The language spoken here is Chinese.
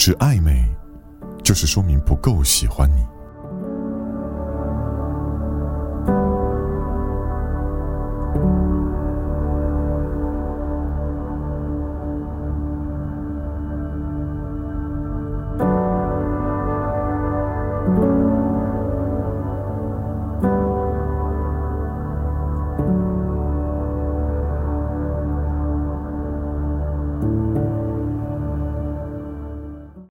只暧昧，就是说明不够喜欢你。